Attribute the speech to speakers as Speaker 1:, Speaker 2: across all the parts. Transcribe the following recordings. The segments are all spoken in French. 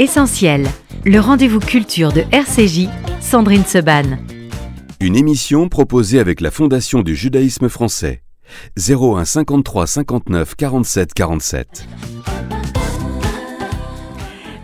Speaker 1: Essentiel, le rendez-vous culture de RCJ, Sandrine Seban.
Speaker 2: Une émission proposée avec la Fondation du judaïsme français. 01 53 59 47 47.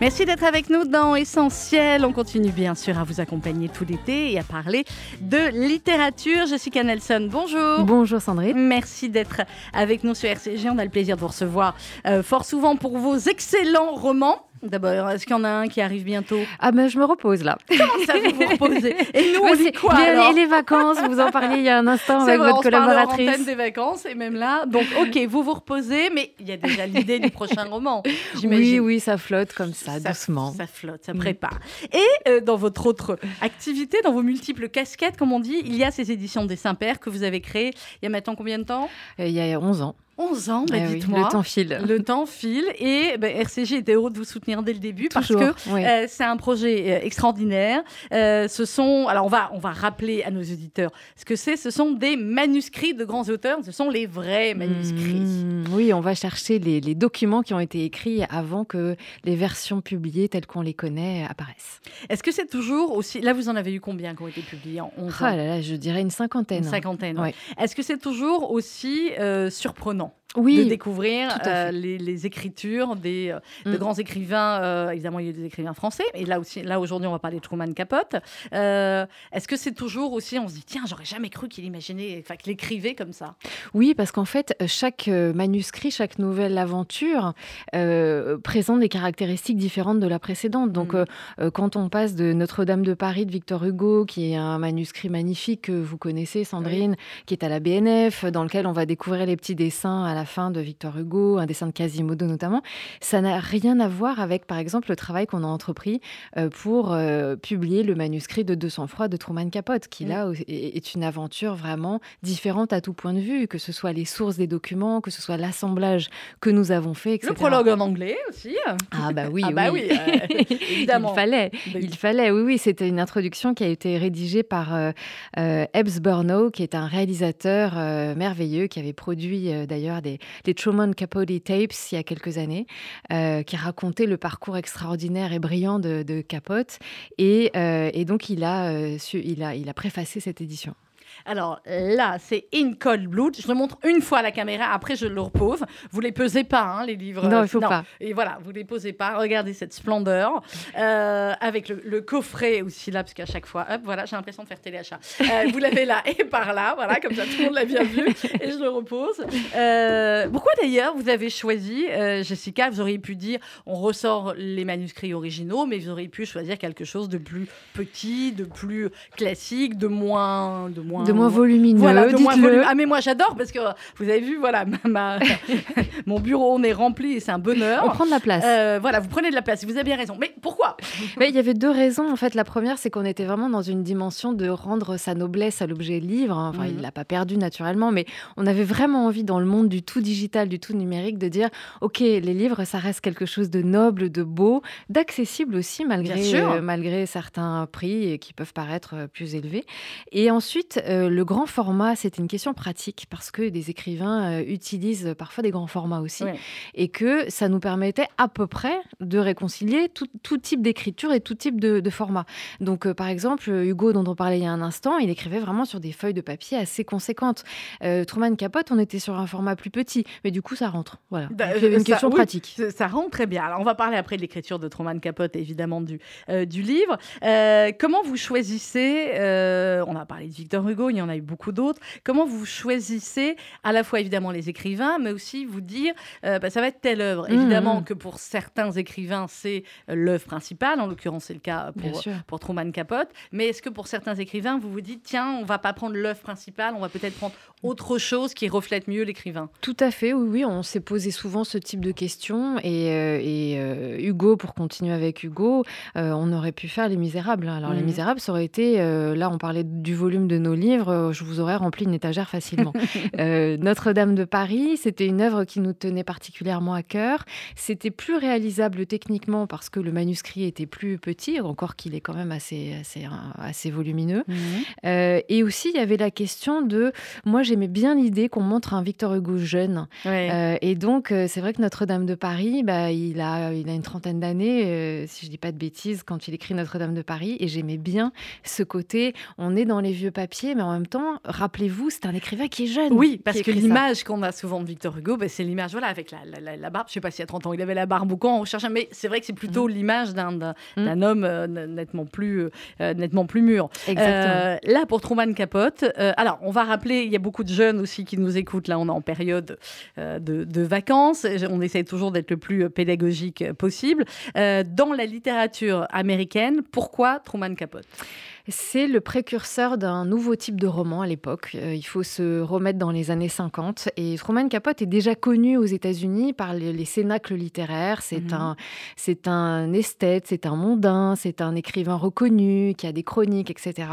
Speaker 3: Merci d'être avec nous dans Essentiel. On continue bien sûr à vous accompagner tout l'été et à parler de littérature. Jessica Nelson, bonjour.
Speaker 4: Bonjour Sandrine.
Speaker 3: Merci d'être avec nous sur RCG. On a le plaisir de vous recevoir euh, fort souvent pour vos excellents romans. D'abord, est-ce qu'il y en a un qui arrive bientôt?
Speaker 4: Ah ben je me repose là.
Speaker 3: Comment ça vous vous reposez? Et nous on dit quoi alors
Speaker 4: Et les vacances, vous en parliez il y a un instant avec
Speaker 3: vrai,
Speaker 4: votre
Speaker 3: on se parle
Speaker 4: collaboratrice.
Speaker 3: antenne des vacances et même là. Donc ok, vous vous reposez, mais il y a déjà l'idée du prochain roman.
Speaker 4: Oui, oui, ça flotte comme ça, doucement.
Speaker 3: Ça flotte, ça
Speaker 4: Mm.
Speaker 3: prépare. Et euh, dans votre autre activité, dans vos multiples casquettes, comme on dit, il y a ces éditions des Saint-Pères que vous avez créées il y a maintenant combien de temps?
Speaker 4: Euh, Il y a 11 ans.
Speaker 3: 11 ans, bah,
Speaker 4: Eh oui,
Speaker 3: dites-moi.
Speaker 4: le temps file.
Speaker 3: Le temps file et bah, RCG était heureux de vous soutenir dès le début
Speaker 4: Toujours,
Speaker 3: parce que
Speaker 4: oui.
Speaker 3: euh, c'est un projet euh, extraordinaire. Euh, ce sont, alors on va, on va rappeler à nos auditeurs ce que c'est. Ce sont des manuscrits de grands auteurs. Ce sont les vrais manuscrits.
Speaker 4: Mmh, oui, on va chercher les, les documents qui ont été écrits avant que les versions publiées telles qu'on les connaît apparaissent.
Speaker 3: Est-ce que c'est toujours aussi Là, vous en avez eu combien qui ont été publiés en 11
Speaker 4: Oh
Speaker 3: ans
Speaker 4: là là, je dirais une cinquantaine.
Speaker 3: Une cinquantaine.
Speaker 4: Ouais.
Speaker 3: ouais. Est-ce que c'est toujours aussi euh, surprenant? De
Speaker 4: Oui,
Speaker 3: découvrir
Speaker 4: tout à
Speaker 3: euh, les, les écritures des, euh, de
Speaker 4: Mm.
Speaker 3: grands écrivains euh, Évidemment, il y a eu des écrivains français. Et là aussi, là aujourd'hui, on va parler de Truman Capote. Euh, Est-ce que c'est toujours aussi, on se dit, tiens, j'aurais jamais cru qu'il imaginait, enfin, qu'il écrivait comme ça?
Speaker 4: Oui, parce qu'en fait, chaque manuscrit, chaque nouvelle aventure présente des caractéristiques différentes de la précédente. Donc,
Speaker 3: Mm.
Speaker 4: quand on passe de Notre-Dame de Paris de Victor Hugo, qui est un manuscrit magnifique que vous connaissez, Sandrine, qui est à la BNF, dans lequel on va découvrir les petits dessins à la fin de Victor Hugo, un dessin de Quasimodo notamment, ça n'a rien à voir avec, par exemple, le travail qu'on a entrepris euh, pour euh, publier le manuscrit de 200 froid de Truman Capote, qui là est une aventure vraiment différente à tout point de vue, que ce soit les sources des documents, que ce soit l'assemblage que nous avons fait, etc.
Speaker 3: Le prologue en anglais aussi.
Speaker 4: Ah bah oui,
Speaker 3: Ah bah oui, euh, évidemment.
Speaker 4: Il fallait,
Speaker 3: Mais-
Speaker 4: il fallait. Oui, oui, c'était une introduction qui a été rédigée par euh, Ebbs Burnow, qui est un réalisateur euh, merveilleux, qui avait produit d'ailleurs des, des Truman Capote tapes il y a quelques années, euh, qui racontait le parcours extraordinaire et brillant de, Capote. Et, euh, et donc, il a, euh, il, a, il a préfacé cette édition.
Speaker 3: Alors là, c'est In Cold Blood. Je le montre une fois à la caméra, après je le repose. Vous les pesez pas, hein, les livres.
Speaker 4: Non, il faut pas.
Speaker 3: Et voilà, vous les posez pas. Regardez cette splendeur. Euh, avec le, le coffret aussi là, parce qu'à chaque fois, hop, voilà, j'ai l'impression de faire téléachat. Euh, vous l'avez là et par là, voilà, comme ça tout le monde l'a bien vu. Et je le repose. Euh, pourquoi d'ailleurs vous avez choisi, Jessica, vous auriez pu dire, on ressort les manuscrits originaux, mais vous auriez pu choisir quelque chose de plus petit, de plus classique, de moins, de moins,
Speaker 4: De moins volumineux,
Speaker 3: voilà, de moins volumineux. Ah mais moi j'adore parce que vous avez vu, voilà, ma- ma- mon bureau on est rempli et c'est un bonheur.
Speaker 4: On prend de la place.
Speaker 3: Euh, voilà, vous prenez de la place, vous avez bien raison. Mais pourquoi?
Speaker 4: Mais il y avait deux raisons. En fait, la première, c'est qu'on était vraiment dans une dimension de rendre sa noblesse à l'objet livre. Enfin,
Speaker 3: Mhm.
Speaker 4: il l'a pas perdu naturellement, mais on avait vraiment envie, dans le monde du tout digital, du tout numérique, de dire OK, les livres, ça reste quelque chose de noble, de beau, d'accessible aussi, malgré, euh, malgré certains prix qui peuvent paraître euh, plus élevés. Et ensuite, euh, le grand format, c'était une question pratique, parce que des écrivains euh, utilisent parfois des grands formats aussi
Speaker 3: Ouais.
Speaker 4: et que ça nous permettait à peu près de réconcilier tout, tout type d'écriture et tout type de, de format. Donc, euh, par exemple, Hugo, dont on parlait il y a un instant, il écrivait vraiment sur des feuilles de papier assez conséquentes. Truman Capote, on était sur un format plus petit, mais du coup, ça rentre. Voilà.
Speaker 3: Bah,
Speaker 4: une
Speaker 3: ça-
Speaker 4: question
Speaker 3: oui,
Speaker 4: pratique.
Speaker 3: Ça rend très bien. Alors, on va parler après de l'écriture de Truman Capote, évidemment, du, du livre. Comment vous choisissez, on a parlé de Victor Hugo, il y en a eu beaucoup d'autres, comment vous choisissez à la fois, évidemment, les écrivains, mais aussi vous dire, euh, bah, ça va être telle œuvre.
Speaker 4: Mhm.
Speaker 3: Évidemment que pour certains écrivains, c'est euh, l'œuvre principale, en l'occurrence, c'est le cas pour, Truman Capote. Mais est-ce que pour certains écrivains, vous vous dites, tiens, on va pas prendre l'œuvre principale, on va peut-être prendre autre chose qui reflète mieux l'écrivain?
Speaker 4: Tout à fait, oui, oui, on s'est posé souvent ce type de questions. Et, euh, et, euh, Hugo, pour continuer avec Hugo, on aurait pu faire Les Misérables. Alors, Les
Speaker 3: Mhm.
Speaker 4: Misérables, ça aurait été, là, on parlait du volume de nos livres. Livre, je vous aurais rempli une étagère facilement. Notre-Dame de Paris, c'était une œuvre qui nous tenait particulièrement à cœur. C'était plus réalisable techniquement parce que le manuscrit était plus petit, encore qu'il est quand même assez, assez, assez volumineux. Mhm. et aussi, il y avait la question de, moi j'aimais bien l'idée qu'on montre un Victor Hugo jeune. et donc, c'est vrai que Notre-Dame de Paris, bah, il, a, il a une trentaine d'années, si je dis pas de bêtises, quand il écrit Notre-Dame de Paris. Et j'aimais bien ce côté, on est dans les vieux papiers, mais en même temps, rappelez-vous, c'est un écrivain qui est jeune.
Speaker 3: Oui, parce que l'image qu'on a souvent de Victor Hugo, bah, c'est l'image, voilà, avec la, la, barbe. Je sais pas si à 30 ans il avait la barbe ou quand, on mais c'est vrai que c'est plutôt mm. l'image d'un mm. homme euh, nettement, plus, euh, nettement plus mûr.
Speaker 4: Exactement.
Speaker 3: Euh, là, pour Truman Capote, alors on va rappeler, il y a beaucoup de jeunes aussi qui nous écoutent. Là, on est en période de, de, vacances. On essaie toujours d'être le plus pédagogique possible. dans la littérature américaine, pourquoi Truman Capote?
Speaker 4: C'est le précurseur d'un nouveau type de roman à l'époque. Euh, il faut se remettre dans les années 50. Et Truman Capote est déjà connu aux États-Unis par les, cénacles littéraires. C'est mhm. un, c'est un esthète, c'est un mondain, c'est un écrivain reconnu qui a des chroniques, etc.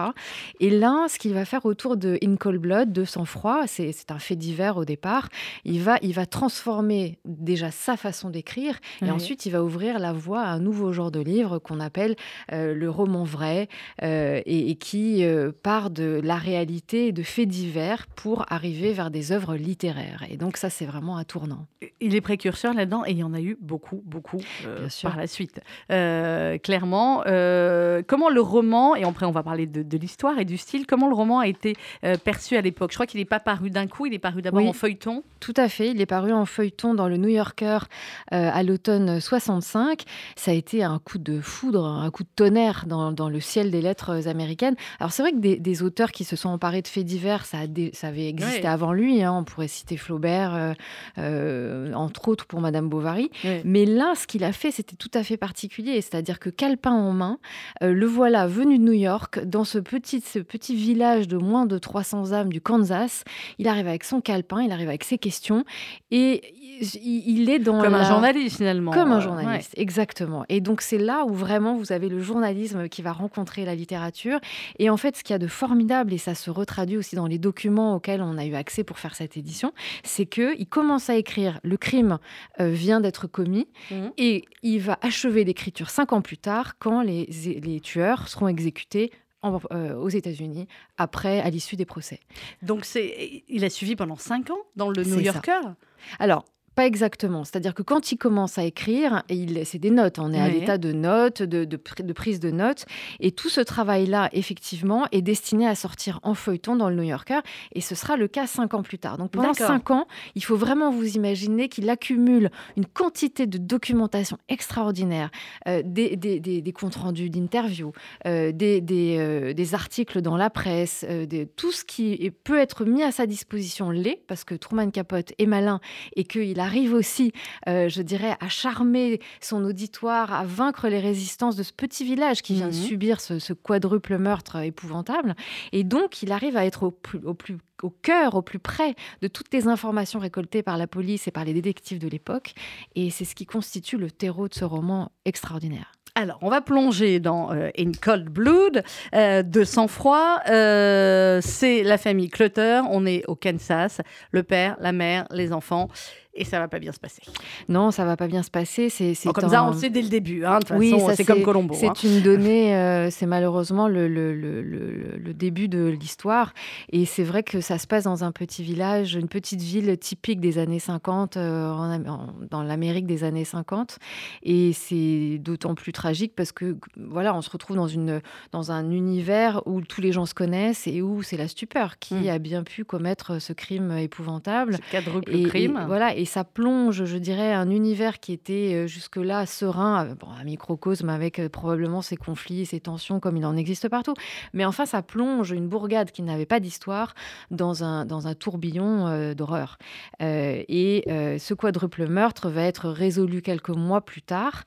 Speaker 4: Et là, ce qu'il va faire autour de In Cold Blood, de sang-froid, c'est, un fait divers au départ. Il va, il va transformer déjà sa façon d'écrire et ensuite il va ouvrir la voie à un nouveau genre de livre qu'on appelle euh, le roman vrai. Euh, euh, et, qui euh, part de la réalité et de faits divers pour arriver vers des œuvres littéraires. Et donc ça, c'est vraiment un tournant.
Speaker 3: Il est précurseur là-dedans et il y en a eu beaucoup, beaucoup euh, par la suite. clairement, comment le roman, et après on va parler de, l'histoire et du style, comment le roman a été perçu à l'époque? Je crois qu'il n'est pas paru d'un coup, il est paru d'abord en feuilleton.
Speaker 4: Tout à fait, il est paru en feuilleton dans le New Yorker à l'automne 65. Ça a été un coup de foudre, un coup de tonnerre dans, dans le ciel des lettres américaine. Alors c'est vrai que des, auteurs qui se sont emparés de faits divers, ça, ça avait existé avant lui. Hein. On pourrait citer Flaubert, euh, euh, entre autres pour Madame Bovary. Mais là, ce qu'il a fait, c'était tout à fait particulier. C'est-à-dire que calepin en main, euh, le voilà venu de New York, dans ce petit, ce petit village de moins de 300 âmes du Kansas. Il arrive avec son calepin, il arrive avec ses questions. Et il, est dans...
Speaker 3: Comme un journaliste finalement.
Speaker 4: Comme un journaliste, exactement. Et donc c'est là où vraiment vous avez le journalisme qui va rencontrer la littérature et en fait, ce qu'il y a de formidable, et ça se retraduit aussi dans les documents auxquels on a eu accès pour faire cette édition, c'est qu'il commence à écrire Le crime euh, vient d'être commis mhm. et il va achever l'écriture cinq ans plus tard quand les, les tueurs seront exécutés euh, aux États-Unis après, à l'issue des procès.
Speaker 3: Donc, c'est, il a suivi pendant cinq ans dans le New Yorker?
Speaker 4: Alors, pas exactement. C'est-à-dire que quand il commence à écrire, et il, c'est des notes, on est à l'état de notes, de, de, de, prise de notes, et tout ce travail-là, effectivement, est destiné à sortir en feuilleton dans le New Yorker, et ce sera le cas cinq ans plus tard. Donc pendant cinq ans, il faut vraiment vous imaginer qu'il accumule une quantité de documentation extraordinaire, euh, des, des, des, comptes rendus d'interviews, euh, des, euh, des, articles dans la presse, tout ce qui peut être mis à sa disposition l'est, parce que Truman Capote est malin et qu'il a arrive aussi, euh, je dirais, à charmer son auditoire, à vaincre les résistances de ce petit village qui vient de mhm. subir ce, quadruple meurtre épouvantable. Et donc, il arrive à être au plus, au plus au cœur, au plus près de toutes les informations récoltées par la police et par les détectives de l'époque. Et c'est ce qui constitue le terreau de ce roman extraordinaire.
Speaker 3: Alors, on va plonger dans euh, In Cold Blood, euh, de sang-froid. Euh, c'est la famille Clutter. On est au Kansas. Le père, la mère, les enfants et ça va pas bien se passer.
Speaker 4: Non, ça va pas bien se passer. C'est
Speaker 3: comme ça, on sait dès le début. Hein, oui, c'est comme Colombo.
Speaker 4: C'est
Speaker 3: hein.
Speaker 4: une donnée, euh, c'est malheureusement le, le, le, le, début de l'histoire. Et c'est vrai que ça se passe dans un petit village, une petite ville typique des années 50, euh, dans l'Amérique des années 50. Et c'est d'autant plus tragique parce que voilà, on se retrouve dans, une, dans un univers où tous les gens se connaissent et où c'est la stupeur qui hmm. a bien pu commettre ce crime épouvantable.
Speaker 3: Ce quadruple crime.
Speaker 4: voilà, et ça plonge, je dirais, un univers qui était euh, jusque-là serein, euh, un microcosme avec euh, probablement ses conflits, ses tensions comme il en existe partout. Mais enfin, ça plonge une bourgade qui n'avait pas d'histoire dans un, dans un tourbillon d'horreur. et ce quadruple meurtre va être résolu quelques mois plus tard.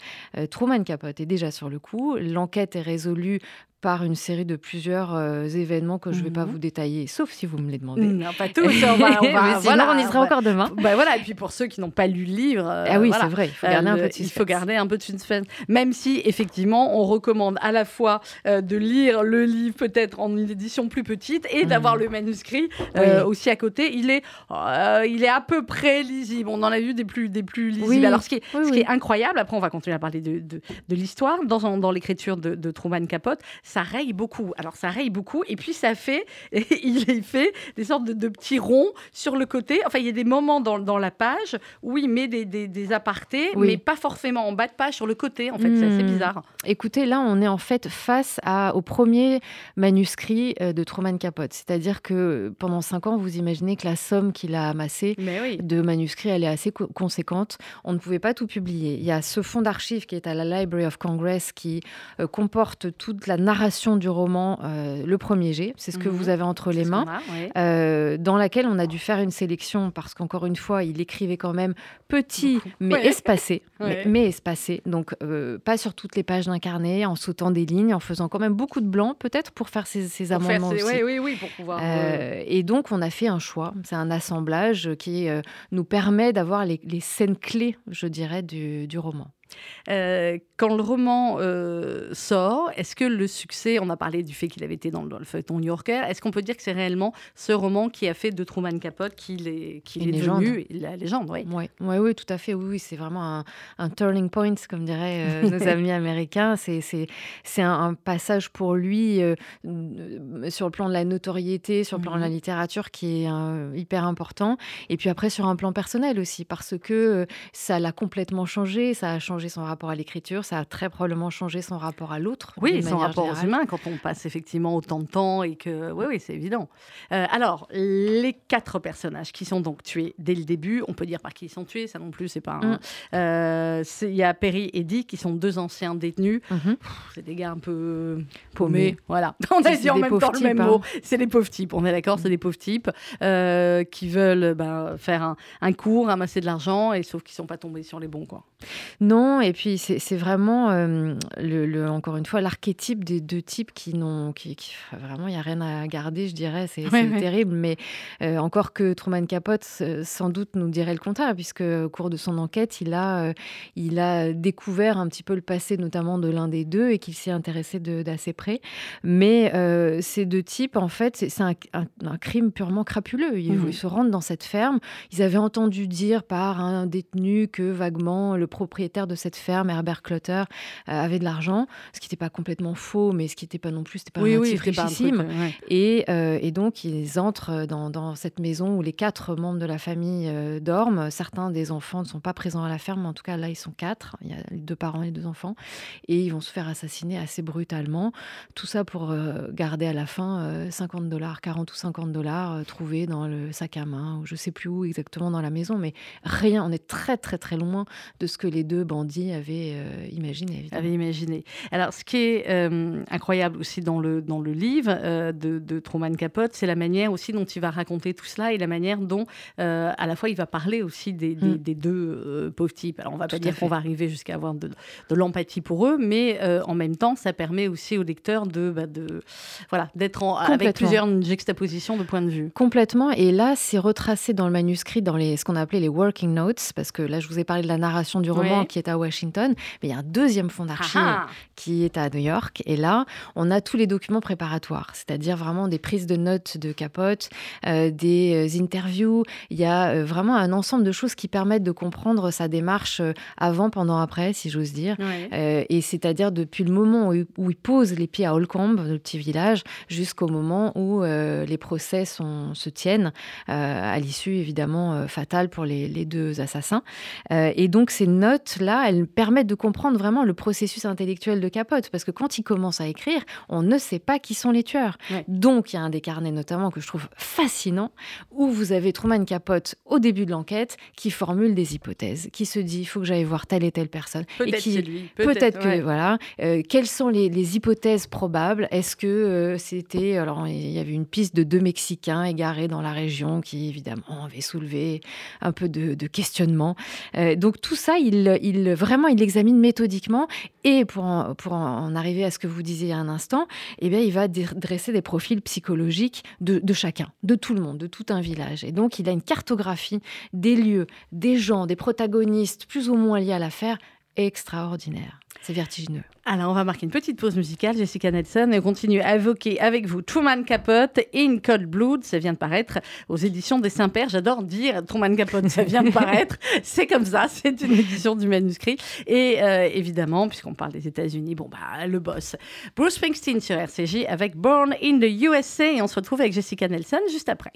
Speaker 4: Truman Capote est déjà sur le coup. L'enquête est résolue par une série de plusieurs euh, événements que je ne vais pas
Speaker 3: Mhm.
Speaker 4: vous détailler, sauf si vous me les demandez.
Speaker 3: Non, pas tous. On va, on va-
Speaker 4: sinon,
Speaker 3: voilà,
Speaker 4: on y sera
Speaker 3: va-
Speaker 4: encore demain.
Speaker 3: Bah voilà, et puis pour ceux qui n'ont pas lu le livre. euh,
Speaker 4: ah oui,
Speaker 3: voilà.
Speaker 4: c'est vrai, il faut
Speaker 3: Euh,
Speaker 4: garder un
Speaker 3: le-
Speaker 4: peu de
Speaker 3: il faut
Speaker 4: suspense.
Speaker 3: garder un peu de suspense. Même si, effectivement, on recommande à la fois euh, de lire le livre peut-être en une édition plus petite et d'avoir
Speaker 4: Mhm.
Speaker 3: le manuscrit euh,
Speaker 4: Oui.
Speaker 3: aussi à côté. Il est, euh, il est à peu près lisible. On en a vu des plus, des plus lisibles.
Speaker 4: Oui.
Speaker 3: Alors, ce qui, est,
Speaker 4: Oui,
Speaker 3: ce qui est incroyable, après, on va continuer à parler de, de, de l'histoire. Dans, dans l'écriture de, de Truman Capote, ça raye beaucoup. Alors, ça raye beaucoup. Et puis, ça fait, il est fait des sortes de, de petits ronds sur le côté. Enfin, il y a des moments dans, dans la page où il met des, des, des apartés,
Speaker 4: Oui.
Speaker 3: mais pas forcément en bas de page, sur le côté. En fait, c'est assez
Speaker 4: Hmm.
Speaker 3: bizarre.
Speaker 4: Écoutez, là, on est en fait face à, au premier manuscrit euh, de Truman Capote. C'est-à-dire que pendant cinq ans, vous imaginez que la somme qu'il a amassée
Speaker 3: Mais oui.
Speaker 4: de manuscrits, elle est assez co- conséquente. On ne pouvait pas tout publier. Il y a ce fonds d'archives qui est à la Library of Congress qui euh, comporte toute la narration du roman, euh, le premier jet. C'est ce que
Speaker 3: Mhm.
Speaker 4: vous avez entre les mains.
Speaker 3: qu'on a, ouais.
Speaker 4: euh, dans laquelle on a dû faire une sélection parce qu'encore une fois, il écrivait quand même petit mais
Speaker 3: Ouais.
Speaker 4: espacé, mais-
Speaker 3: Ouais.
Speaker 4: mais, espacé. Donc euh, pas sur toutes les pages d'un carnet, en sautant des lignes, en faisant quand même beaucoup de blanc, peut-être pour faire ces, ces
Speaker 3: Pour
Speaker 4: amendements
Speaker 3: ces-
Speaker 4: aussi.
Speaker 3: Oui, oui, oui, pour pouvoir.
Speaker 4: et donc, on a fait un choix. C'est un assemblage qui nous permet d'avoir les, les scènes clés, je dirais, du, du roman.
Speaker 3: Euh, quand le roman euh, sort, est-ce que le succès, on a parlé du fait qu'il avait été dans, le- dans le feuilleton new-yorker, est-ce qu'on peut dire que c'est réellement ce roman qui a fait de Truman Capote qu'il est, qu'il
Speaker 4: Une
Speaker 3: est
Speaker 4: légende.
Speaker 3: devenu la légende oui.
Speaker 4: Oui, ouais, ouais, tout à fait. Oui, oui, c'est vraiment un, un turning point, comme diraient euh, nos amis américains. C'est, c'est, c'est un, un passage pour lui sur le plan de la notoriété, sur le plan de la
Speaker 3: Mhm.
Speaker 4: littérature qui est hyper important. Et puis après, sur un plan personnel aussi, parce que ça l'a complètement changé. Ça a changé son rapport à l'écriture. Ça a très probablement changé son rapport à l'autre.
Speaker 3: Oui, son rapport aux humains, quand on passe effectivement autant de temps et que. Oui, oui, c'est évident. Euh, alors, les quatre personnages qui sont donc tués dès le début, on peut dire par qui ils sont tués, ça non plus, c'est pas. un-
Speaker 4: Mm.
Speaker 3: Euh, Il y a Perry et Dick qui sont deux anciens détenus.
Speaker 4: Mhm.
Speaker 3: C'est des gars un peu
Speaker 4: Paumés.
Speaker 3: Voilà. On a dit en même temps le même
Speaker 4: hein.
Speaker 3: mot. C'est des pauvres types. On est d'accord, c'est des pauvres types euh, qui veulent ben, faire un, un cours, ramasser de l'argent, et sauf qu'ils sont pas tombés sur les bons, quoi.
Speaker 4: Non, et puis c'est vraiment, euh, le, le- encore une fois, l'archétype des deux types qui n'ont. Qui, qui- vraiment, il n'y a rien à garder, je dirais. C'est
Speaker 3: Ouais,
Speaker 4: c'est
Speaker 3: ouais.
Speaker 4: terrible. Mais euh, encore que Truman Capote, sans doute, nous dirait le contraire, puisque au cours de son enquête, il a, euh, il a découvert un petit peu le passé, notamment de l'un des deux, et qu'il s'y intéressait d'assez près. Mais ces deux types, en fait, c'est un, un- un crime purement crapuleux. Ils, ils se rendent dans cette ferme. Ils avaient entendu dire par un détenu que vaguement le propriétaire de cette ferme, Herbert Clutter, euh, avait de l'argent, ce qui n'était pas complètement faux, mais ce qui n'était pas non plus, c'était pas un type
Speaker 3: c'était pas un truc,
Speaker 4: richissime.
Speaker 3: euh, ouais.
Speaker 4: Et, euh, et donc, ils entrent dans, dans cette maison où les quatre membres de la famille dorment. Certains des enfants ne sont pas présents à la ferme, mais en tout cas, là, ils sont quatre. Il y a les deux parents et les deux enfants. Et ils vont se faire assassiner assez brutalement. Tout ça pour garder à la fin euh, 50 dollars, 40 ou 50 dollars trouvés dans le sac à main, ou je sais plus où exactement dans la maison, mais rien. On est très, très, très loin de ce que les deux bandits avaient euh, imaginé, évidemment.
Speaker 3: avait imaginé. Alors, ce qui est euh, incroyable aussi dans le, dans le livre euh, de, de Truman Capote, c'est la manière aussi dont il va raconter tout cela et la manière dont, à la fois, il va parler aussi des, des-
Speaker 4: Mm.
Speaker 3: des deux pauvres types. Alors, on va
Speaker 4: Tout
Speaker 3: pas dire qu'on va arriver jusqu'à avoir de, de l'empathie pour eux, mais en même temps, ça permet aussi au lecteur de, bah, de voilà, d'être en- avec plusieurs juxtapositions de points de vue.
Speaker 4: Complètement. Et là, c'est retracé dans le manuscrit, dans les, ce qu'on appelait les working notes, parce que là, je vous ai parlé de la narration du roman qui est à Washington, mais il y a un deuxième fonds d'archives
Speaker 3: Ah, ah.
Speaker 4: qui est à New York. Et là, on a tous les documents préparatoires, c'est-à-dire vraiment des prises de notes de Capote, euh, des euh, interviews. Il y a euh, vraiment un ensemble de choses qui permettent de comprendre sa démarche avant, pendant, après, si j'ose dire.
Speaker 3: Ouais.
Speaker 4: Euh, et c'est-à-dire depuis le moment où, où il pose les pieds à Holcomb, le petit village, jusqu'au moment où euh, les procès sont- se tiennent, à l'issue évidemment fatale pour les, les deux assassins. Et donc ces notes-là, elles permettent de comprendre vraiment le processus intellectuel de Capote, parce que quand il commence à écrire, on ne sait pas qui sont les tueurs.
Speaker 3: Ouais.
Speaker 4: Donc il y a un des carnets notamment que je trouve fascinant, où vous avez Truman Capote au début de l'enquête qui formule des hypothèses, qui se dit il faut que j'aille voir telle et telle personne.
Speaker 3: Peut-être
Speaker 4: qui,
Speaker 3: lui.
Speaker 4: Peut-être que
Speaker 3: ouais.
Speaker 4: voilà. Euh, quelles sont les, les hypothèses probables? Est-ce que euh, c'était alors il y avait une piste de deux Mexicains égarés dans la région qui évidemment avait soulevé un peu de, de questionnement. Euh, donc tout ça il, il il vraiment il l'examine méthodiquement et pour en, pour en arriver à ce que vous disiez un instant, eh bien, il va dresser des profils psychologiques de chacun, de tout le monde, de tout un village. Et donc, il a une cartographie des lieux, des gens, des protagonistes plus ou moins liés à l'affaire extraordinaire. C'est vertigineux.
Speaker 3: Alors, on va marquer une petite pause musicale, Jessica Nelson, et continuer à évoquer avec vous Truman Capote et In Cold Blood. Ça vient de paraître aux éditions des Saint-Pères. J'adore dire Truman Capote, ça vient de paraître. c'est comme ça, c'est une édition du manuscrit. Et euh, évidemment, puisqu'on parle des États-Unis, bon, bah, le boss. Bruce Springsteen sur RCJ avec Born in the USA. Et on se retrouve avec Jessica Nelson juste après.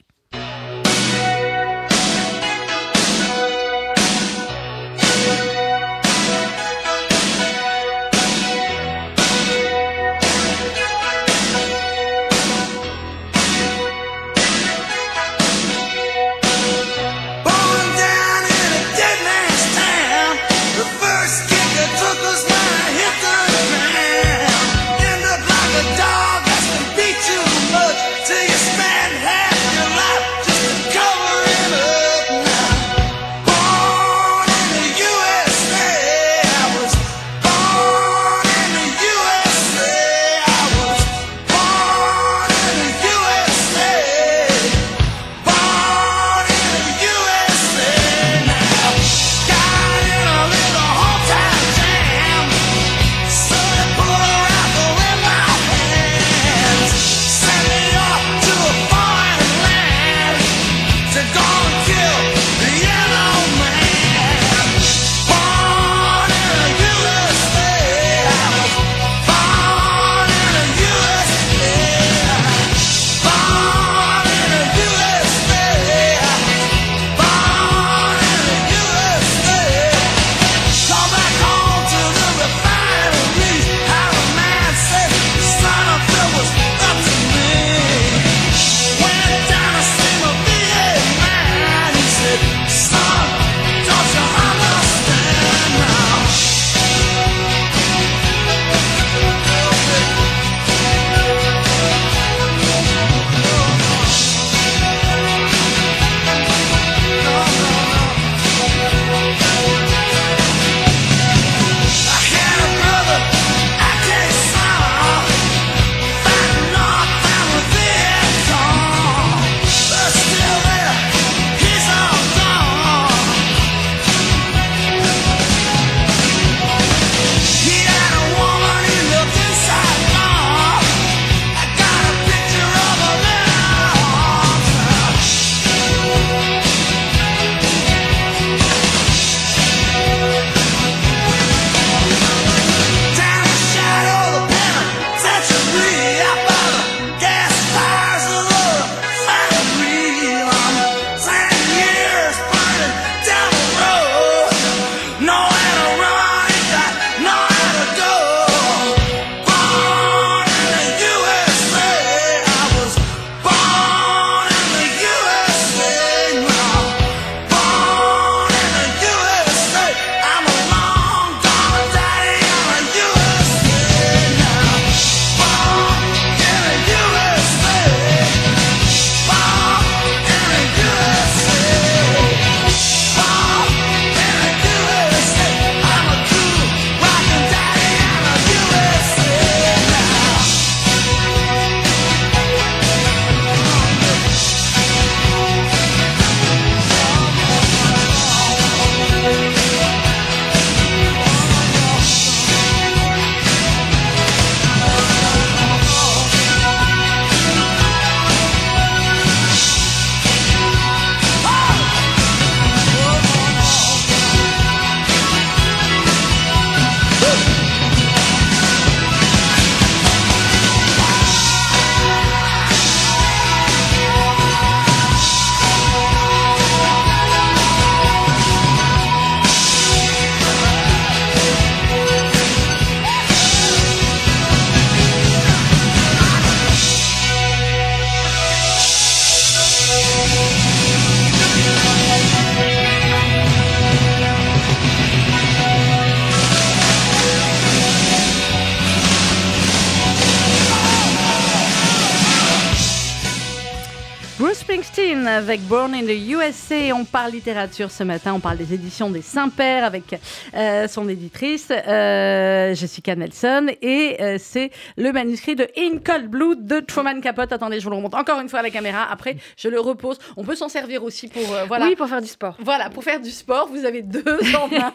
Speaker 3: Springsteen avec Born in the USA. On parle littérature ce matin, on parle des éditions des Saint-Pères avec euh, son éditrice euh, Jessica Nelson et euh, c'est le manuscrit de In Cold Blood de Truman Capote. Attendez, je vous le remonte encore une fois à la caméra. Après, je le repose. On peut s'en servir aussi pour voilà.
Speaker 4: Oui, pour faire du sport.
Speaker 3: Voilà, pour faire du sport, vous avez deux en un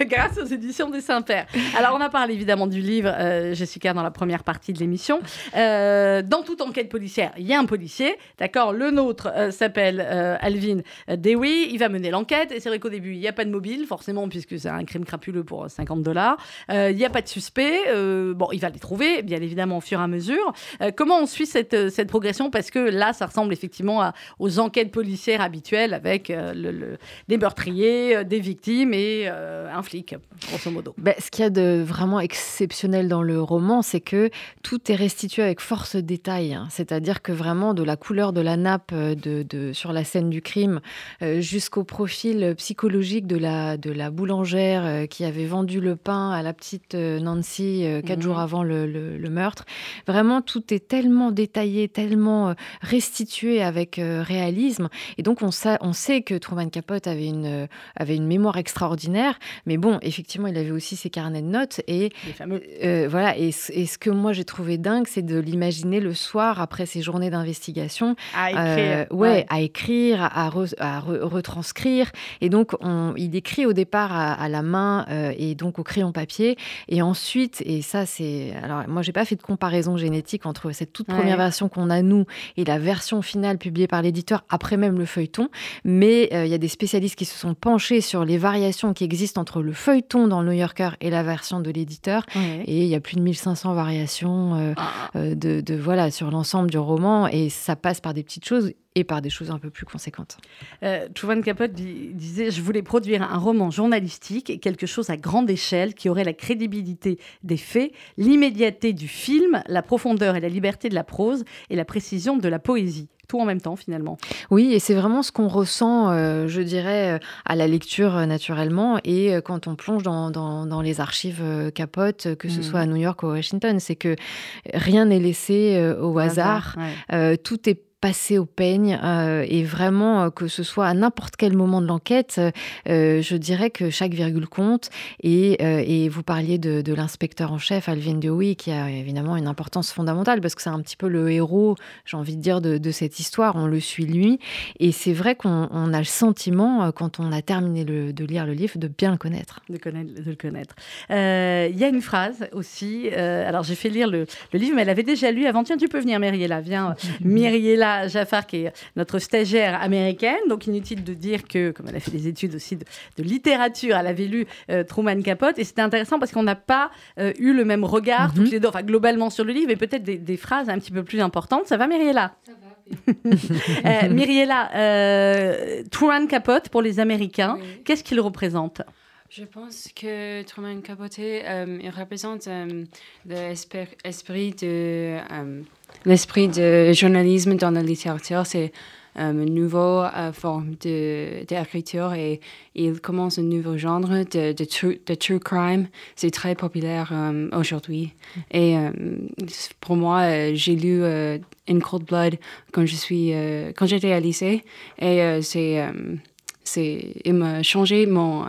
Speaker 3: grâce aux éditions des Saint-Pères. Alors, on a parlé évidemment du livre Jessica dans la première partie de l'émission. dans toute enquête policière, il y a un policier. D'accord Le nôtre euh, s'appelle euh, Alvin Dewey. Il va mener l'enquête. Et c'est vrai qu'au début, il n'y a pas de mobile, forcément, puisque c'est un crime crapuleux pour 50 dollars. Il n'y a pas de suspect. Euh, bon, il va les trouver, bien évidemment, au fur et à mesure. comment on suit cette, progression? Parce que là, ça ressemble effectivement aux enquêtes policières habituelles avec des meurtriers, des victimes et un flic, grosso modo.
Speaker 4: Ben, ce qu'il y a de vraiment exceptionnel dans le roman, c'est que tout est restitué avec force détail. Hein. C'est-à-dire que vraiment, de la couleur de la nappe euh, de, sur la scène du crime euh, jusqu'au profil psychologique de la, de la boulangère euh, qui avait vendu le pain à la petite Nancy quatre mhm. jours avant le, meurtre. Vraiment, tout est tellement détaillé, tellement restitué avec réalisme. Et donc, on, on sait que Truman Capote avait une, avait une mémoire extraordinaire. Mais bon, effectivement, il avait aussi ses carnets de notes. Et, voilà, et, et, ce que moi j'ai trouvé dingue, c'est de l'imaginer le soir après ses journées d'investigation
Speaker 3: à écrire.
Speaker 4: Euh, ouais, à écrire, à, retranscrire. Et donc, on, il écrit au départ à, la main euh, et donc au crayon papier. Et ensuite, et ça, c'est. Alors, moi, j'ai pas fait de comparaison génétique entre cette toute première version qu'on a, nous, et la version finale publiée par l'éditeur, après même le feuilleton. Mais euh, il y a des spécialistes qui se sont penchés sur les variations qui existent entre le feuilleton dans le New Yorker et la version de l'éditeur. Et il y a plus de 1500 variations ah. de, de, voilà, sur l'ensemble du roman. Et ça passe par des petites choses et par des choses un peu plus conséquentes.
Speaker 3: Euh, Capote disait Je voulais produire un roman journalistique quelque chose à grande échelle qui aurait la crédibilité des faits, l'immédiateté du film, la profondeur et la liberté de la prose et la précision de la poésie tout en même temps finalement.
Speaker 4: Oui, et c'est vraiment ce qu'on ressent, euh, je dirais, euh, à la lecture euh, naturellement et quand on plonge dans, dans, les archives Capote, que ce mm. soit à New York ou à Washington, c'est que rien n'est laissé au hasard, tout est passer au peigne euh, et vraiment euh, que ce soit à n'importe quel moment de l'enquête, euh, je dirais que chaque virgule compte. Et, et vous parliez de, de l'inspecteur en chef, Alvin Dewey, qui a évidemment une importance fondamentale parce que c'est un petit peu le héros, j'ai envie de dire, de, de, cette histoire. On le suit lui. Et c'est vrai qu'on a le sentiment, quand on a terminé le, de lire le livre, de bien le connaître.
Speaker 3: De, connaître, de le connaître. Il y a une phrase aussi. alors j'ai fait lire le, le, livre, mais elle avait déjà lu avant. Tiens, tu peux venir, Myriella. Viens, Myriella Jafar, qui est notre stagiaire américaine. Donc, inutile de dire que, comme elle a fait des études aussi de, littérature, elle avait lu euh, Truman Capote. Et c'était intéressant parce qu'on n'a pas euh, eu le même regard, mhm. toutes les deux, enfin, globalement sur le livre, et peut-être des, phrases un petit peu plus importantes. Ça va, Myriella Ça va. euh, Myriella, euh, Truman Capote pour les Américains, qu'est-ce qu'il représente?
Speaker 5: Je pense que Truman Capote il représente l'esprit de l'esprit de journalisme dans la littérature, c'est euh, une nouvelle euh, forme d'écriture et il commence un nouveau genre de, true, de true crime. C'est très populaire euh, aujourd'hui. Et pour moi, j'ai lu In Cold Blood quand je suis j'étais à lycée et c'est c'est il m'a changé mon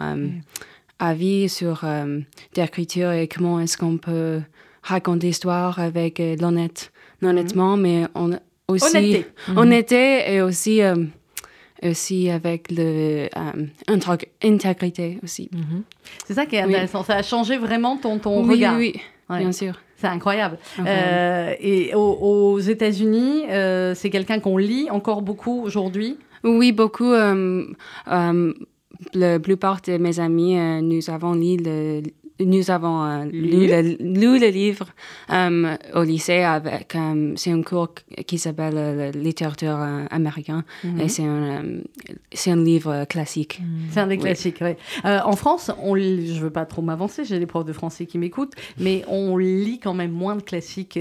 Speaker 5: avis sur l'écriture et comment est-ce qu'on peut raconter l'histoire avec l'honnête honnêtement, mais on aussi honnêteté, mhm. et aussi euh, aussi avec le euh, intégrité aussi. Mhm.
Speaker 3: C'est ça qui est intéressant. Ça a changé vraiment ton ton regard.
Speaker 5: Oui, bien sûr.
Speaker 3: C'est incroyable. Euh, et aux, États-Unis, c'est quelqu'un qu'on lit encore beaucoup aujourd'hui?
Speaker 5: Oui, beaucoup. La plupart de mes amis, nous avons lu le, nous avons euh, lu, le, livre euh, au lycée avec euh, c'est un cours qui s'appelle littérature américaine mhm. et c'est un c'est un livre classique.
Speaker 3: C'est un des classiques, oui. en France, on je veux pas trop m'avancer, j'ai des profs de français qui m'écoutent, mais on lit quand même moins de classiques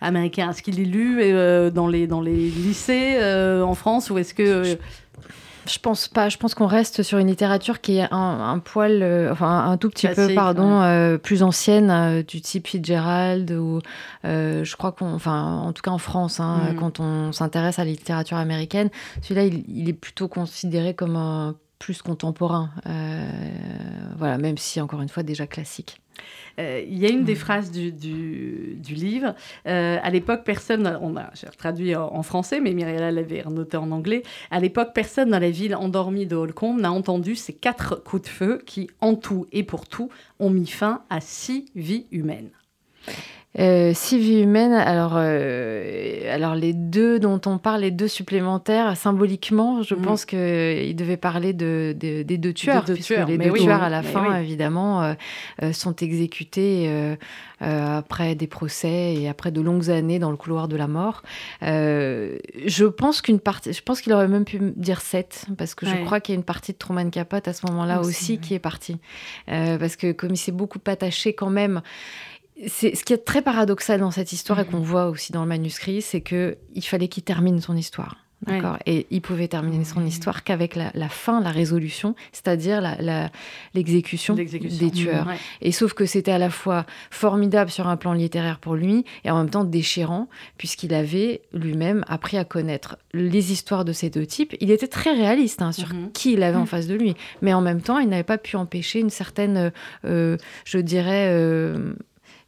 Speaker 3: américains. Est-ce qu'il est lu dans les dans les lycées en France ou est-ce que
Speaker 4: Je pense pas. Je pense qu'on reste sur une littérature qui est un, poil, euh, enfin un tout petit peu, pardon, euh, plus ancienne, euh, du type Fitzgerald ou je crois qu'on, enfin en tout cas en France, hein, mm. quand on s'intéresse à la littérature américaine, celui-là il, est plutôt considéré comme un plus contemporain. voilà, même si encore une fois déjà classique.
Speaker 3: Euh, il y a une des mm. phrases du, livre. Euh, à l'époque, personne, on a traduit en, français, mais Myriella l'avait noté en anglais. À l'époque, personne dans la ville endormie de Holcomb n'a entendu ces quatre coups de feu qui, en tout et pour tout, ont mis fin à six vies humaines.
Speaker 4: Euh, six vies humaines, alors, euh, alors les deux dont on parle, les deux supplémentaires, symboliquement, je mm. pense qu'il devait parler de, des deux tueurs, puisque les deux tueurs à la fin, évidemment, euh, sont exécutés après des procès et après de longues années dans le couloir de la mort. je pense qu'une partie, je pense qu'il aurait même pu dire sept, parce que je crois qu'il y a une partie de Truman Capote à ce moment-là aussi, qui est partie. parce que comme il s'est beaucoup attaché quand même c'est ce qui est très paradoxal dans cette histoire et qu'on voit aussi dans le manuscrit, c'est que il fallait qu'il termine son histoire. D'accord? Et il pouvait terminer son histoire qu'avec la, fin, la résolution, c'est-à-dire l'exécution la, des tueurs. Et sauf que c'était à la fois formidable sur un plan littéraire pour lui et en même temps déchirant, puisqu'il avait lui-même appris à connaître les histoires de ces deux types. Il était très réaliste hein, sur mhm. qui il avait en mhm. face de lui, mais en même temps, il n'avait pas pu empêcher une certaine, euh, je dirais, euh,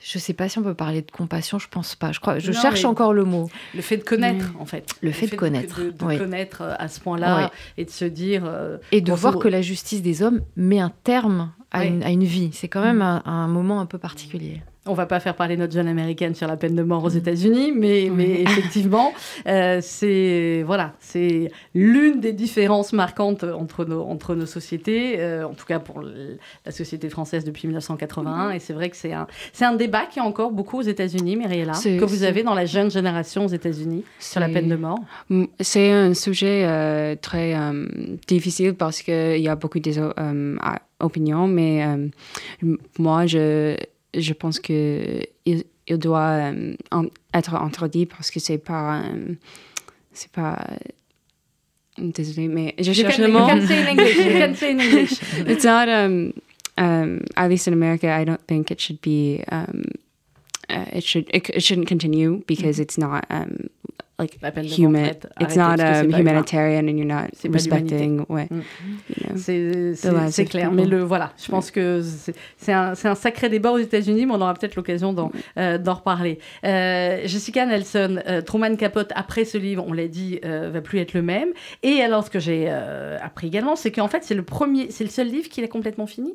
Speaker 4: je ne sais pas si on peut parler de compassion, je pense pas. Je crois, je cherche encore le mot.
Speaker 3: Le fait de connaître, en fait.
Speaker 4: Le, fait, de connaître.
Speaker 3: De, connaître euh, à ce point-là et de se dire. Euh,
Speaker 4: et de voir que la justice des hommes met un terme à, une, vie. C'est quand même mm. un, moment un peu particulier
Speaker 3: on va pas faire parler notre jeune américaine sur la peine de mort aux mm. États-Unis, mais, mais effectivement, euh, c'est voilà, c'est l'une des différences marquantes entre nos entre nos sociétés, euh, en tout cas pour la société française depuis 1981. Mm. Et c'est vrai que c'est un c'est un débat qui est encore beaucoup aux États-Unis, Myriella, que vous avez dans la jeune génération aux États-Unis sur la peine de mort.
Speaker 5: C'est un sujet euh, très difficile parce qu'il y a beaucoup d'opinions, mais moi je je pense que il, doit euh, être interdit parce que c'est pas euh, c'est pas désolé mais je cherche le mot
Speaker 3: you can say in English you can say in English
Speaker 5: it's not um, um, at least in America I don't think it should be um, uh, it should it, it shouldn't continue because mm -hmm. it's not um, like human. It's not um, humanitarian and you're not respecting mm.
Speaker 3: you know, C'est clair. Mais le, voilà, je pense que c'est un, un, sacré débat aux États-Unis, mais on aura peut-être l'occasion d'en euh, reparler. Euh, Jessica Nelson, euh, Truman Capote, après ce livre, on l'a dit, euh, va plus être le même. Et alors, ce que j'ai appris également, c'est qu'en fait, c'est le premier, c'est le seul livre qu'il a complètement fini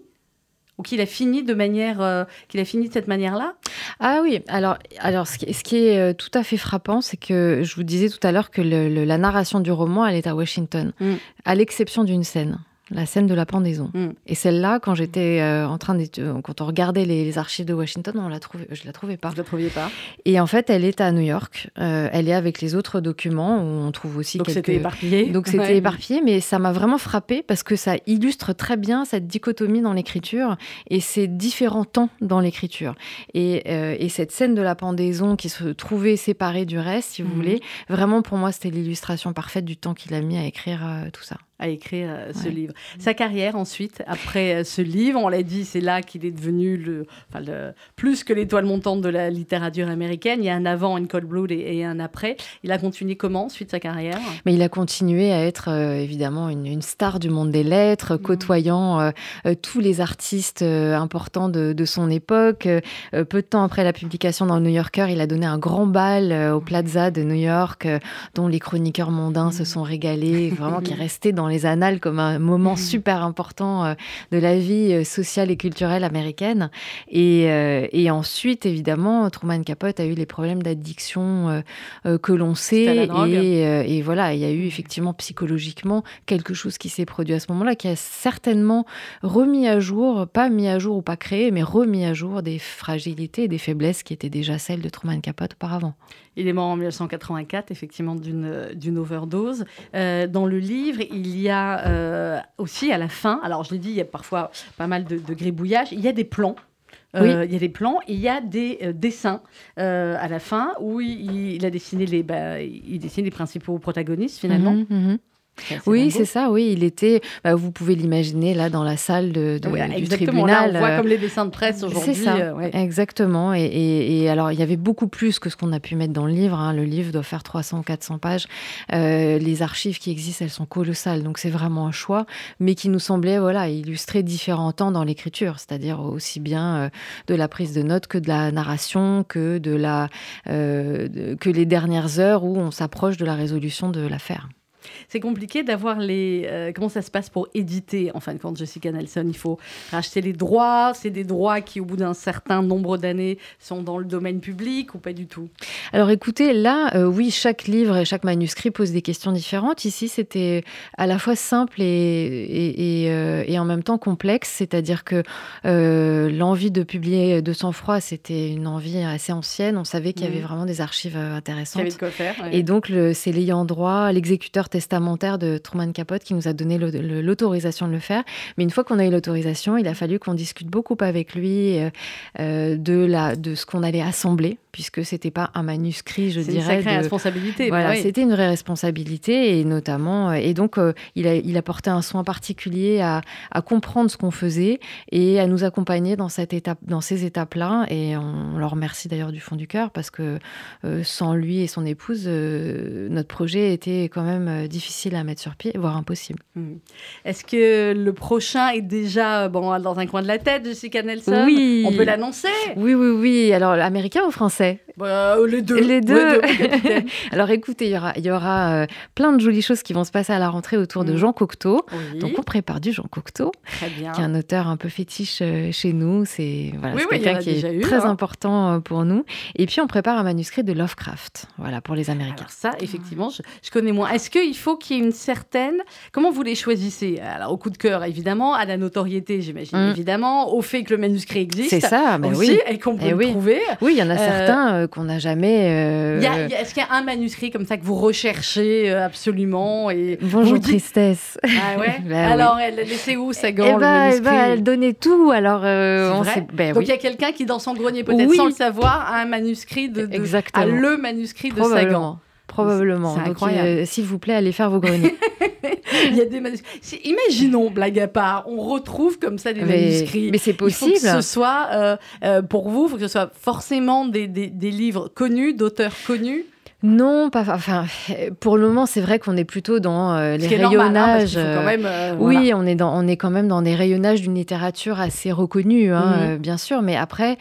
Speaker 3: ou qu'il a fini de manière euh, qu'il a fini de cette manière-là?
Speaker 4: Ah oui, alors alors ce qui, ce qui est euh, tout à fait frappant, c'est que je vous disais tout à l'heure que le, la narration du roman elle est à Washington, mm. à l'exception d'une scène la scène de la pendaison. Mm. Et celle-là, quand j'étais euh, en train de, quand on regardait les, archives de Washington, on la trouvait, je la trouvais pas.
Speaker 3: Je la trouvais pas?
Speaker 4: Et en fait, elle est à New York. Euh, elle est avec les autres documents où on trouve aussi
Speaker 3: Donc
Speaker 4: quelques.
Speaker 3: c'était éparpillé.
Speaker 4: Donc c'était éparpillé, mais ça m'a vraiment frappé parce que ça illustre très bien cette dichotomie dans l'écriture et ces différents temps dans l'écriture. Et, euh, et, cette scène de la pendaison qui se trouvait séparée du reste, si vous mm. voulez, vraiment pour moi, c'était l'illustration parfaite du temps qu'il a mis à écrire tout ça
Speaker 3: à écrire euh, ce livre. Sa carrière ensuite, après euh, ce livre, on l'a dit, c'est là qu'il est devenu le, enfin le, plus que l'étoile montante de la littérature américaine. Il y a un avant, une Cold Blood et, un après. Il a continué comment suite sa carrière?
Speaker 4: Mais il a continué à être euh, évidemment une, star du monde des lettres, mmh. côtoyant tous les artistes importants de, de, son époque. peu de temps après la publication dans le New Yorker, il a donné un grand bal au Plaza de New York, dont les chroniqueurs mondains se mmh. sont régalés, vraiment qui est resté dans les annales comme un moment mmh. super important euh, de la vie euh, sociale et culturelle américaine. Et, euh, et ensuite, évidemment, Truman Capote a eu les problèmes d'addiction que l'on sait. Et, et, voilà, il y a eu effectivement psychologiquement quelque chose qui s'est produit à ce moment-là, qui a certainement remis à jour, pas mis à jour ou pas créé, mais remis à jour des fragilités et des faiblesses qui étaient déjà celles de Truman Capote auparavant.
Speaker 3: Il est mort en 1984, effectivement, d'une overdose. Euh, dans le livre, il y a euh, aussi à la fin, alors je l'ai dit, il y a parfois pas mal de, gribouillages, il y a des plans. Euh, il y a des plans et il y a des dessins à la fin où il, a dessiné les, bah, il dessine les principaux protagonistes finalement. Mhm, mhm.
Speaker 4: Oui, c'est ça, oui. Il était, bah, vous pouvez l'imaginer là dans la salle de, de
Speaker 3: ouais,
Speaker 4: du tribunal.
Speaker 3: Là, on voit
Speaker 4: euh,
Speaker 3: comme les dessins de presse aujourd'hui.
Speaker 4: C'est ça,
Speaker 3: euh, ouais.
Speaker 4: exactement. Et, et- et alors, il y avait beaucoup plus que ce qu'on a pu mettre dans le livre. hein. Le livre doit faire 300, 400 pages. Euh, les archives qui existent, elles sont colossales. Donc, c'est vraiment un choix, mais qui nous semblait voilà, illustrer différents temps dans l'écriture, c'est-à-dire aussi bien euh, de la prise de notes que de la narration, que, de la, que les dernières heures où on s'approche de la résolution de l'affaire.
Speaker 3: C'est compliqué d'avoir les. euh, comment ça se passe pour éditer En fin de compte, Jessica Nelson, il faut racheter les droits. C'est des droits qui, au bout d'un certain nombre d'années, sont dans le domaine public ou pas du tout?
Speaker 4: Alors écoutez, là, euh, oui, chaque livre et chaque manuscrit pose des questions différentes. Ici, c'était à la fois simple et, et, et, euh, et en même temps complexe, c'est-à-dire que l'envie de publier de sang-froid, c'était une envie assez ancienne. On savait qu'il y avait
Speaker 3: Mhm.
Speaker 4: vraiment des archives euh,
Speaker 3: Qui
Speaker 4: intéressantes.
Speaker 3: avait de quoi faire ouais.
Speaker 4: Et donc, c'est l'ayant droit, l'exécuteur testamentaire de Truman Capote qui nous a donné l'autorisation de le faire. Mais une fois qu'on a eu l'autorisation, il a fallu qu'on discute beaucoup avec lui euh, euh, de, la, de ce qu'on allait assembler, puisque c'était pas un manuscrit, je
Speaker 3: C'est une
Speaker 4: dirais.
Speaker 3: sacrée
Speaker 4: de-
Speaker 3: responsabilité.
Speaker 4: voilà,
Speaker 3: bah oui.
Speaker 4: c'était une vraie responsabilité et notamment, euh, et donc euh, il, a, il a porté un soin particulier à, à comprendre ce qu'on faisait et à nous accompagner dans, cette étape, dans ces étapes-là. Et on, leur remercie d'ailleurs du fond du cœur parce que euh, sans lui et son épouse, euh, notre projet était quand même difficile à mettre sur pied, voire impossible.
Speaker 3: Mhm. Est-ce que le prochain est déjà bon, dans un coin de la tête, Jessica Nelson?
Speaker 4: Oui.
Speaker 3: On peut l'annoncer?
Speaker 4: Oui, oui, oui. Alors, américain ou français?
Speaker 3: Bah, Les deux.
Speaker 4: Les deux. Alors, écoutez, il y aura, y aura euh, plein de jolies choses qui vont se passer à la rentrée autour de
Speaker 3: Mhm.
Speaker 4: Jean Cocteau.
Speaker 3: Oui,
Speaker 4: Donc, on prépare du Jean Cocteau.
Speaker 3: très bien.
Speaker 4: qui est un auteur un peu fétiche euh, chez nous. C'est voilà,
Speaker 3: Oui, oui,
Speaker 4: quelqu'un qui est
Speaker 3: eu,
Speaker 4: très
Speaker 3: hein.
Speaker 4: important euh, pour nous. Et puis on prépare un manuscrit de Lovecraft, voilà pour les Américains.
Speaker 3: Alors ça, effectivement, je, je connais moins. Est-ce qu'il faut qu'il y ait une certaine... Comment vous les choisissez? Alors, au coup de cœur, évidemment, à la notoriété, j'imagine,
Speaker 4: Mm.
Speaker 3: évidemment, au fait que le manuscrit existe.
Speaker 4: C'est ça, ben
Speaker 3: aussi,
Speaker 4: oui.
Speaker 3: et qu'on peut
Speaker 4: Eh
Speaker 3: le
Speaker 4: oui.
Speaker 3: trouver.
Speaker 4: Oui, il y en a
Speaker 3: Euh,
Speaker 4: certains euh, qu'on n'a jamais. euh,
Speaker 3: Est-ce qu'il y a un manuscrit comme ça que vous recherchez euh, absolument et
Speaker 4: Bonjour
Speaker 3: dites-
Speaker 4: tristesse.
Speaker 3: Ah ouais
Speaker 4: Ben
Speaker 3: Alors, elle l'a laissé où, le
Speaker 4: eh
Speaker 3: manuscrit
Speaker 4: ben, elle donnait tout. Alors, euh, on
Speaker 3: vrai
Speaker 4: sait. ben
Speaker 3: Donc,
Speaker 4: oui,
Speaker 3: il y a quelqu'un qui, dans son grenier, peut-être
Speaker 4: Oui.
Speaker 3: sans le savoir, a un manuscrit de... de-
Speaker 4: Exactement.
Speaker 3: a le manuscrit de Sagan.
Speaker 4: Probablement. Donc,
Speaker 3: incroyable.
Speaker 4: euh, s'il vous plaît, allez faire vos greniers.
Speaker 3: Il y a des manuscrits. Imaginons, blague à part, on retrouve comme ça des
Speaker 4: mais
Speaker 3: manuscrits.
Speaker 4: mais c'est
Speaker 3: Il faut
Speaker 4: possible.
Speaker 3: que ce soit, euh, euh, pour vous, il faut que ce soit forcément des, des- des livres connus, d'auteurs connus.
Speaker 4: Non, pas. Enfin, pour le moment, c'est vrai qu'on est plutôt dans euh, les
Speaker 3: normal, hein,
Speaker 4: rayonnages.
Speaker 3: quand
Speaker 4: euh,
Speaker 3: même, euh,
Speaker 4: Oui,
Speaker 3: voilà.
Speaker 4: on est dans, on est quand même dans des rayonnages d'une littérature assez reconnue, hein,
Speaker 3: Mhm.
Speaker 4: euh, bien sûr. Mais après,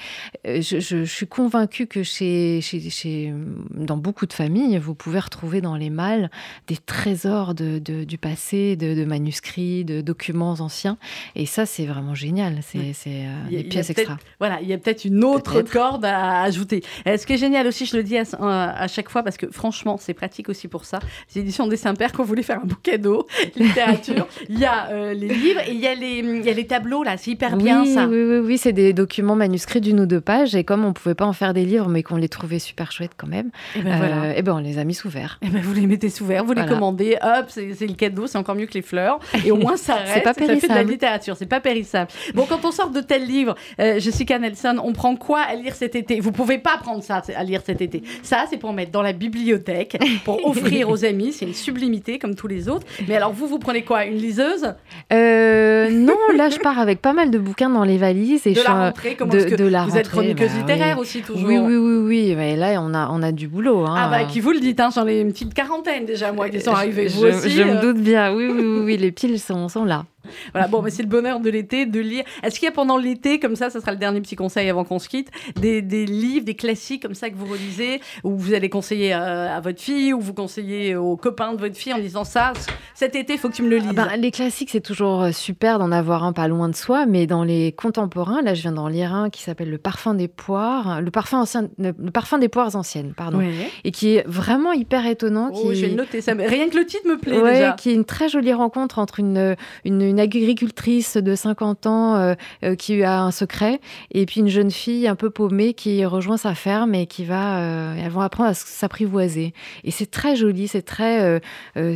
Speaker 4: euh, je, je- je suis convaincue que chez, chez, chez- dans beaucoup de familles, vous pouvez retrouver dans les malles des trésors de, de- du passé, de, de manuscrits, de documents anciens. Et ça, c'est vraiment génial. C'est euh, des pièces extra.
Speaker 3: Voilà, il y a peut-être une autre corde à ajouter. Euh, ce qui est génial aussi, je le dis à, à chaque fois, parce que franchement, c'est pratique aussi pour ça. Les éditions des Saint-Père, quand vous voulez faire un beau cadeau, littérature, il y a euh, les livres et il y, a les- y a les tableaux, là, c'est hyper bien
Speaker 4: oui,
Speaker 3: ça.
Speaker 4: oui, oui, oui, c'est des documents manuscrits d'une ou deux pages. Et comme on pouvait pas en faire des livres, mais qu'on les trouvait super chouettes quand même,
Speaker 3: Et ben voilà.
Speaker 4: euh, eh ben, on les a mis sous verre.
Speaker 3: Eh ben, vous les mettez sous verre, vous les commandez, hop, c'est le cadeau, c'est encore mieux que les fleurs. Et au moins, ça reste.
Speaker 4: C'est pas
Speaker 3: et ça fait de la
Speaker 4: périssable.
Speaker 3: littérature, c'est pas périssable. Bon, quand on sort de tel livre, euh, Jessica Nelson, on prend quoi à lire cet été? Vous pouvez pas prendre ça à lire cet été. Ça, c'est pour mettre dans la bibliothèque, pour offrir aux amis. C'est une sublimité comme tous les autres. Mais alors, vous, vous prenez quoi Une liseuse?
Speaker 4: Euh, non, là, je pars avec pas mal de bouquins dans les valises. Et
Speaker 3: De
Speaker 4: je
Speaker 3: la rentrée Comment
Speaker 4: de-
Speaker 3: que
Speaker 4: de la
Speaker 3: Vous êtes chroniqueuse
Speaker 4: bah
Speaker 3: littéraire
Speaker 4: oui.
Speaker 3: aussi, toujours
Speaker 4: Oui, oui, oui, oui. Mais là, on a, on a du boulot. hein.
Speaker 3: Ah bah, qui vous le dites, hein, j'en ai une petite quarantaine déjà, moi, qui sont arrivés.
Speaker 4: Je,
Speaker 3: Vous aussi
Speaker 4: je
Speaker 3: euh,
Speaker 4: me doute bien. Oui, oui, oui, oui, les piles sont, sont là.
Speaker 3: Voilà, bon, mais c'est le bonheur de l'été de lire. Est-ce qu'il y a pendant l'été, comme ça, ça sera le dernier petit conseil avant qu'on se quitte, des, des livres, des classiques comme ça que vous relisez, ou vous allez conseiller euh, à votre fille, ou vous conseillez aux copains de votre fille en disant ça, cet été, il faut que tu me le lises?
Speaker 4: Ah bah, les classiques, c'est toujours euh, super d'en avoir un pas loin de soi, mais dans les contemporains, là, je viens d'en lire un qui s'appelle Le parfum des poires, le parfum, ancien, le, le parfum des poires anciennes, pardon, et qui est vraiment hyper étonnant.
Speaker 3: Oh,
Speaker 4: qui...
Speaker 3: je vais le noter. Ça, Rien que le titre me plaît
Speaker 4: Ouais,
Speaker 3: déjà.
Speaker 4: qui est une très jolie rencontre entre une, une, une agricultrice de 50 ans qui a un secret, et puis une jeune fille un peu paumée qui rejoint sa ferme et qui va, elles vont apprendre à s'apprivoiser. Et c'est très joli, c'est très,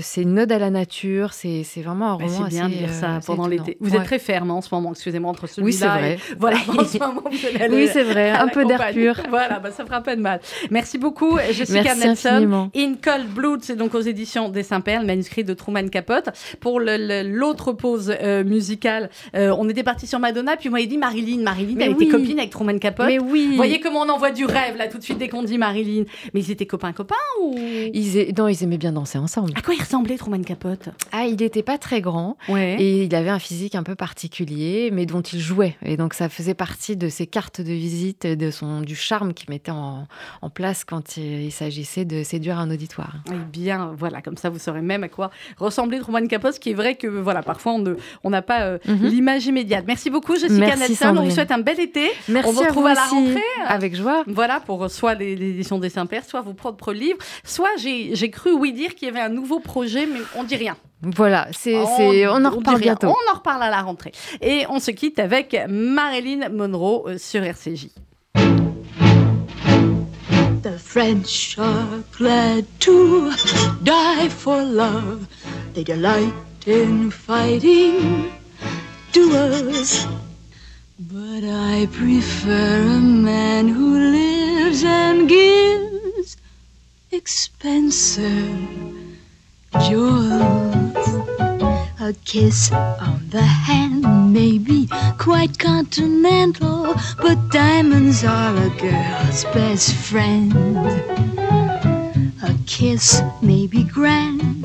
Speaker 4: c'est une ode à la nature, c'est vraiment un roman
Speaker 3: C'est bien de lire ça pendant l'été. Vous êtes très ferme en ce moment, excusez-moi, entre celui-là
Speaker 4: oui, c'est vrai.
Speaker 3: Voilà, en ce moment, vous allez
Speaker 4: Oui, c'est vrai, un peu d'air pur.
Speaker 3: Voilà, bah, ça fera pas de mal. Merci beaucoup, Jessica Nelson. In Cold Blood, c'est donc aux éditions des Saint-Père, le manuscrit de Truman Capote. Pour l'autre pause euh, musicale, euh, on était parti sur Madonna, puis moi, il dit Marilyn. Marilyn, elle était copine avec Truman Capote.
Speaker 4: Mais oui.
Speaker 3: Vous voyez comment on envoie du rêve, là, tout de suite, dès qu'on dit Marilyn. Mais ils étaient copains-copains ou?
Speaker 4: Ils Non, ils aimaient bien danser ensemble.
Speaker 3: À quoi il ressemblait, Truman Capote?
Speaker 4: Ah, il n'était pas très grand.
Speaker 3: Ouais.
Speaker 4: Et il avait un physique un peu particulier, mais dont il jouait. Et donc, ça faisait partie de ses cartes de visite, de son, du charme qu'il mettait en, en, place quand il, s'agissait de séduire un auditoire.
Speaker 3: Eh bien, voilà, comme ça, vous saurez même à quoi ressemblait Truman Capote, qui est vrai que, voilà, parfois, on n'a on pas euh, mhm. l'image immédiate. Merci beaucoup, Jessica
Speaker 4: Merci,
Speaker 3: Nelson. On vous souhaite un bel été.
Speaker 4: Merci
Speaker 3: on vous retrouve
Speaker 4: à,
Speaker 3: à, la rentrée.
Speaker 4: Avec joie.
Speaker 3: Voilà, pour soit l'édition des Saint-Pères, soit vos propres livres, soit j'ai cru, oui, dire qu'il y avait un nouveau projet, mais on dit rien.
Speaker 4: Voilà, c'est, on, on, en reparle bientôt.
Speaker 3: On en reparle à la rentrée. Et on se quitte avec Marilyn Monroe euh, sur RCJ.
Speaker 6: The French are glad to die for love. They delight in fighting duels. But I prefer a man who lives and gives expensive jewels. A kiss on the hand may be quite continental, but diamonds are a girl's best friend. A kiss may be grand,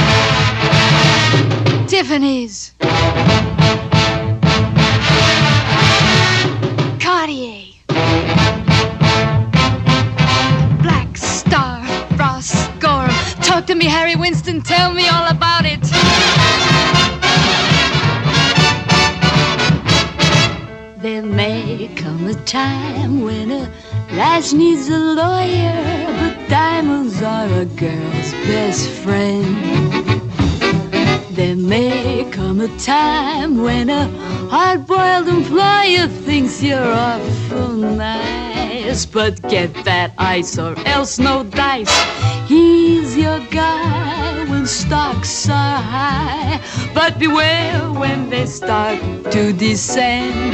Speaker 6: Tiffany's. Cartier. Black Star, Ross Gorham. Talk to me, Harry Winston. Tell me all about it. There may come a time when a lass needs a lawyer, but diamonds are a girl's best friend. There may come a time when a hard-boiled employer thinks you're awful nice, but get that ice or else no dice. He's your guy when stocks are high, but beware when they start to descend.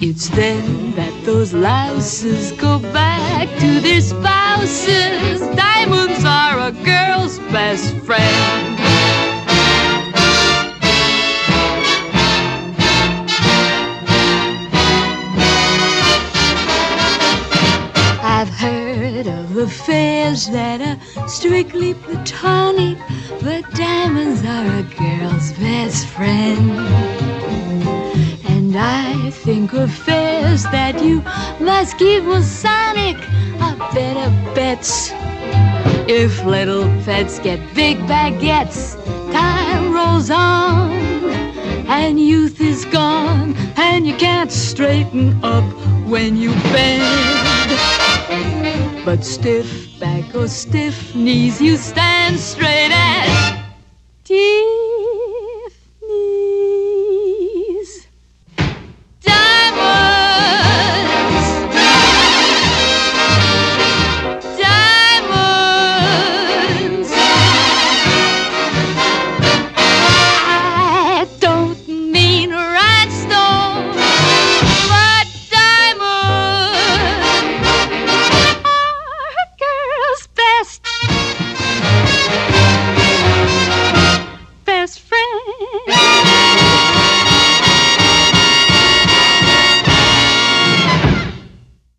Speaker 6: It's then that those louses go back to their spouses. Diamonds are a girl's best friend. Affairs that are strictly platonic, but diamonds are a girl's best friend. And I think affairs that you must keep Masonic are better bets. If little pets get big baguettes, time rolls on, and youth is gone, and you can't straighten up when you bend. But stiff back or stiff knees, you stand straight as teeth.